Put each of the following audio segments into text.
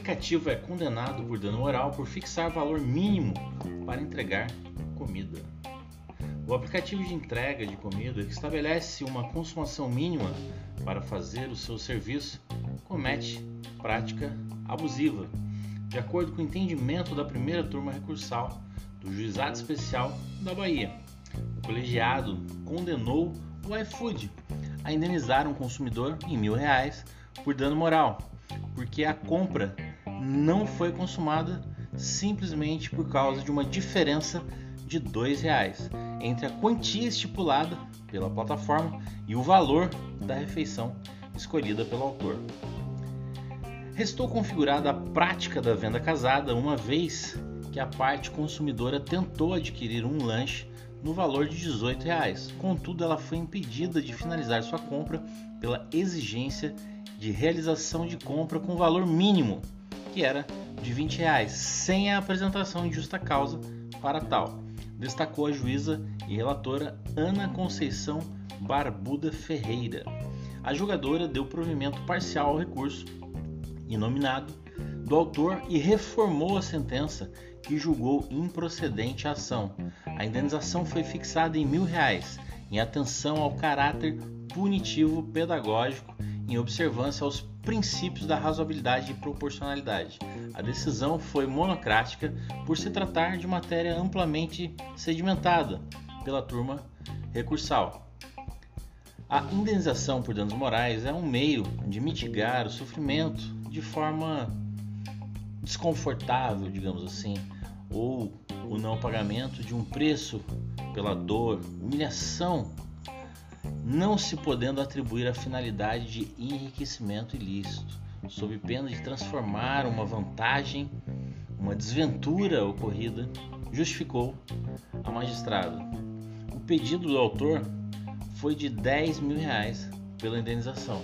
aplicativo é condenado por dano moral por fixar valor mínimo para entregar comida. O aplicativo de entrega de comida que estabelece uma consumação mínima para fazer o seu serviço comete prática abusiva, de acordo com o entendimento da primeira turma recursal do Juizado Especial da Bahia. O colegiado condenou o iFood a indenizar um consumidor em mil reais por dano moral, porque a compra não foi consumada simplesmente por causa de uma diferença de dois reais entre a quantia estipulada pela plataforma e o valor da refeição escolhida pelo autor. Restou configurada a prática da venda casada uma vez que a parte consumidora tentou adquirir um lanche no valor de 18 reais. Contudo, ela foi impedida de finalizar sua compra pela exigência de realização de compra com valor mínimo, que era de 20 reais, sem a apresentação de justa causa para tal, destacou a juíza e relatora Ana Conceição Barbuda Ferreira. A julgadora deu provimento parcial ao recurso inominado do autor e reformou a sentença que julgou improcedente a ação. A indenização foi fixada em mil reais, em atenção ao caráter punitivo pedagógico, em observância aos princípios da razoabilidade e proporcionalidade. A decisão foi monocrática por se tratar de matéria amplamente sedimentada pela turma recursal. A indenização por danos morais é um meio de mitigar o sofrimento de forma desconfortável, digamos assim, ou o não pagamento de um preço pela dor, humilhação, não se podendo atribuir a finalidade de enriquecimento ilícito, sob pena de transformar uma vantagem, uma desventura ocorrida, justificou a magistrada. O pedido do autor foi de 10 mil reais pela indenização.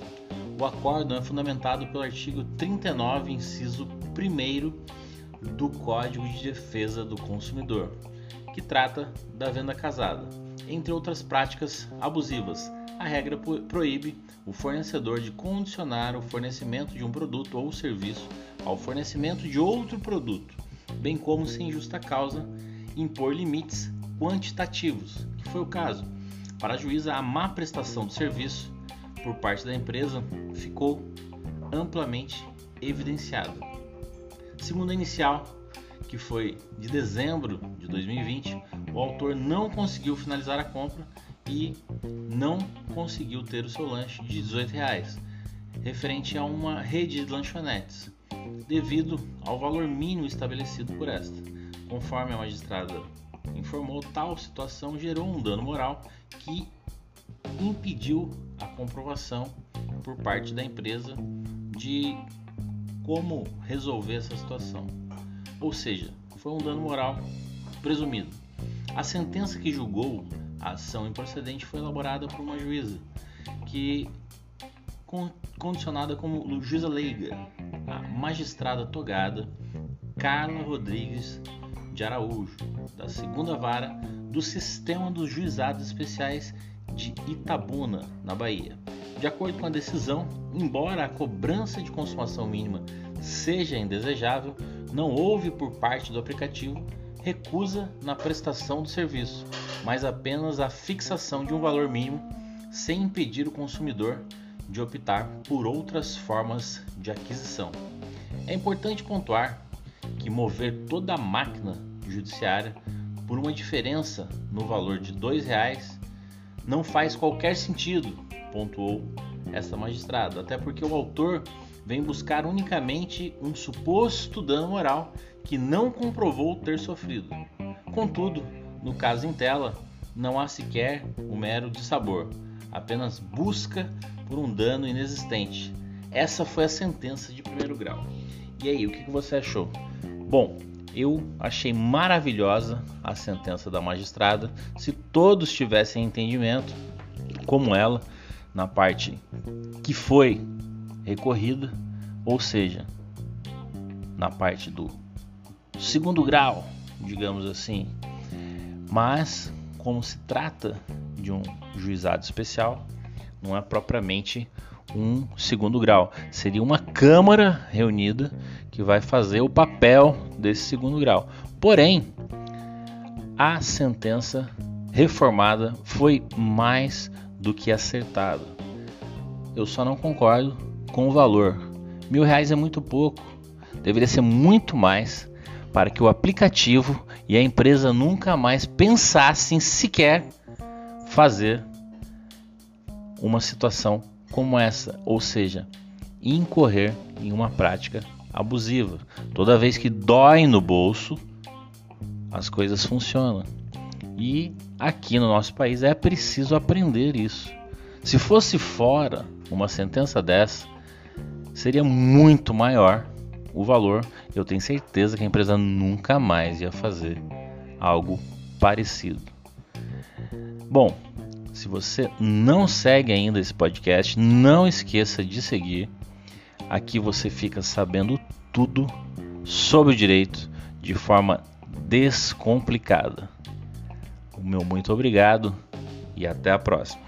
O acórdão é fundamentado pelo artigo 39, inciso 1 do Código de Defesa do Consumidor, que trata da venda casada. Entre outras práticas abusivas, a regra proíbe o fornecedor de condicionar o fornecimento de um produto ou serviço ao fornecimento de outro produto, bem como, sem justa causa, impor limites quantitativos, que foi o caso. Para a juíza, a má prestação do serviço por parte da empresa ficou amplamente evidenciada. Segundo a inicial, que foi de dezembro de 2020, o autor não conseguiu finalizar a compra e não conseguiu ter o seu lanche de 18 reais, referente a uma rede de lanchonetes, devido ao valor mínimo estabelecido por esta. Conforme a magistrada informou, tal situação gerou um dano moral que impediu a comprovação por parte da empresa de como resolver essa situação. Ou seja, foi um dano moral presumido. A sentença que julgou a ação improcedente foi elaborada por uma juíza que condicionada como juíza leiga, a magistrada togada Carla Rodrigues de Araújo, da segunda vara do Sistema dos Juizados Especiais de Itabuna, na Bahia. De acordo com a decisão, embora a cobrança de consumação mínima seja indesejável, não houve por parte do aplicativo recusa na prestação do serviço, mas apenas a fixação de um valor mínimo sem impedir o consumidor de optar por outras formas de aquisição. É importante pontuar que mover toda a máquina judiciária por uma diferença no valor de R$ reais não faz qualquer sentido, pontuou esta magistrada, até porque o autor vem buscar unicamente um suposto dano moral que não comprovou ter sofrido. Contudo, no caso em tela, não há sequer o mero de sabor, apenas busca por um dano inexistente. Essa foi a sentença de primeiro grau. E aí, o que você achou? Bom, eu achei maravilhosa a sentença da magistrada. Se todos tivessem entendimento, como ela, na parte que foi recorrida, ou seja, na parte do segundo grau, digamos assim. Mas, como se trata de um juizado especial, não é propriamente um segundo grau, seria uma Câmara reunida que vai fazer o papel desse segundo grau. Porém, a sentença reformada foi mais do que acertada. Eu só não concordo com o valor. Mil reais é muito pouco. Deveria ser muito mais para que o aplicativo e a empresa nunca mais pensassem sequer fazer uma situação como essa, ou seja, incorrer em uma prática abusiva. Toda vez que dói no bolso, as coisas funcionam. E aqui no nosso país é preciso aprender isso. Se fosse fora uma sentença dessa, seria muito maior o valor. Eu tenho certeza que a empresa nunca mais ia fazer algo parecido. Bom, se você não segue ainda esse podcast, não esqueça de seguir. Aqui você fica sabendo tudo sobre o direito de forma descomplicada. O meu muito obrigado e até a próxima.